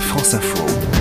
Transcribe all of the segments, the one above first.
France Info.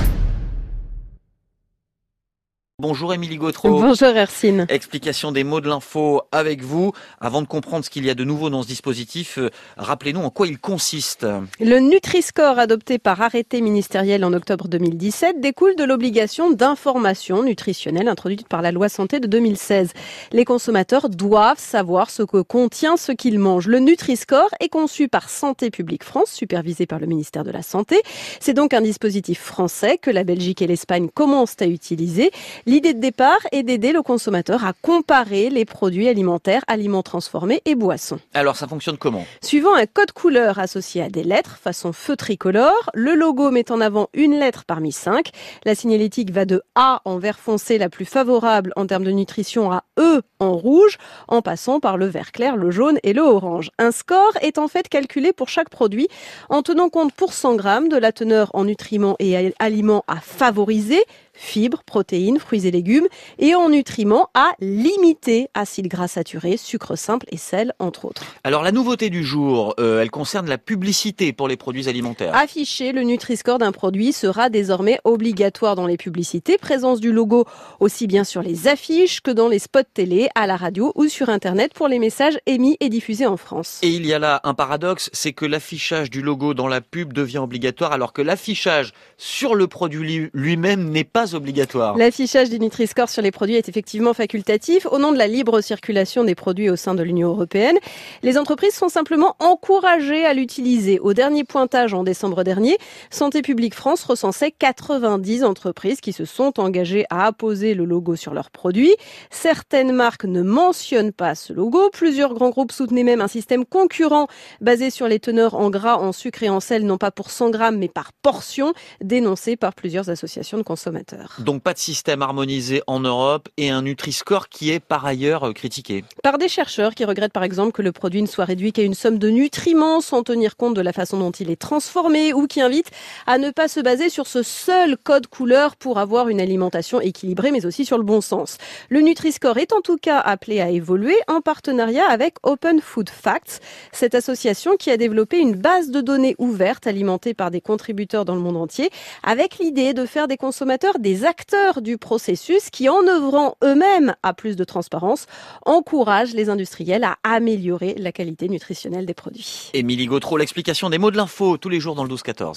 Bonjour Émilie Gautreau. Bonjour Hercine. Explication des mots de l'info avec vous. Avant de comprendre ce qu'il y a de nouveau dans ce dispositif, euh, rappelez-nous en quoi il consiste. Le Nutri-Score adopté par arrêté ministériel en octobre 2017 découle de l'obligation d'information nutritionnelle introduite par la loi santé de 2016. Les consommateurs doivent savoir ce que contient ce qu'ils mangent. Le Nutri-Score est conçu par Santé publique France, supervisé par le ministère de la Santé. C'est donc un dispositif français que la Belgique et l'Espagne commencent à utiliser. L'idée de départ est d'aider le consommateur à comparer les produits alimentaires, aliments transformés et boissons. Alors ça fonctionne comment? Suivant un code couleur associé à des lettres, façon feu tricolore, le logo met en avant une lettre parmi cinq. La signalétique va de A en vert foncé, la plus favorable en termes de nutrition, à E en rouge, en passant par le vert clair, le jaune et le orange. Un score est en fait calculé pour chaque produit en tenant compte pour 100 grammes de la teneur en nutriments et aliments à favoriser, fibres, protéines, fruits et légumes, et en nutriments à limiter, acides gras saturés, sucre simple et sel, entre autres. Alors la nouveauté du jour, euh, elle concerne la publicité pour les produits alimentaires. Afficher le Nutri-Score d'un produit sera désormais obligatoire dans les publicités, présence du logo aussi bien sur les affiches que dans les spots télé, à la radio ou sur Internet pour les messages émis et diffusés en France. Et il y a là un paradoxe, c'est que l'affichage du logo dans la pub devient obligatoire alors que l'affichage sur le produit lui-même n'est pas obligatoire. L'affichage du Nutri-Score sur les produits est effectivement facultatif au nom de la libre circulation des produits au sein de l'Union européenne. Les entreprises sont simplement encouragées à l'utiliser. Au dernier pointage en décembre dernier, Santé publique France recensait 90 entreprises qui se sont engagées à apposer le logo sur leurs produits. Certaines marques ne mentionnent pas ce logo. Plusieurs grands groupes soutenaient même un système concurrent basé sur les teneurs en gras, en sucre et en sel, non pas pour 100 grammes, mais par portion, dénoncé par plusieurs associations de consommateurs. Donc pas de système harmonisé en Europe et un Nutri-Score qui est par ailleurs euh, critiqué. Par des chercheurs qui regrettent par exemple que le produit ne soit réduit qu'à une somme de nutriments sans tenir compte de la façon dont il est transformé ou qui invitent à ne pas se baser sur ce seul code couleur pour avoir une alimentation équilibrée mais aussi sur le bon sens. Le Nutri-Score est en tout cas appelé à évoluer en partenariat avec Open Food Facts, cette association qui a développé une base de données ouverte alimentée par des contributeurs dans le monde entier avec l'idée de faire des consommateurs des acteurs du processus qui, en œuvrant eux-mêmes à plus de transparence, encouragent les industriels à améliorer la qualité nutritionnelle des produits. Émilie Gautreau, l'explication des mots de l'info tous les jours dans le 12-14.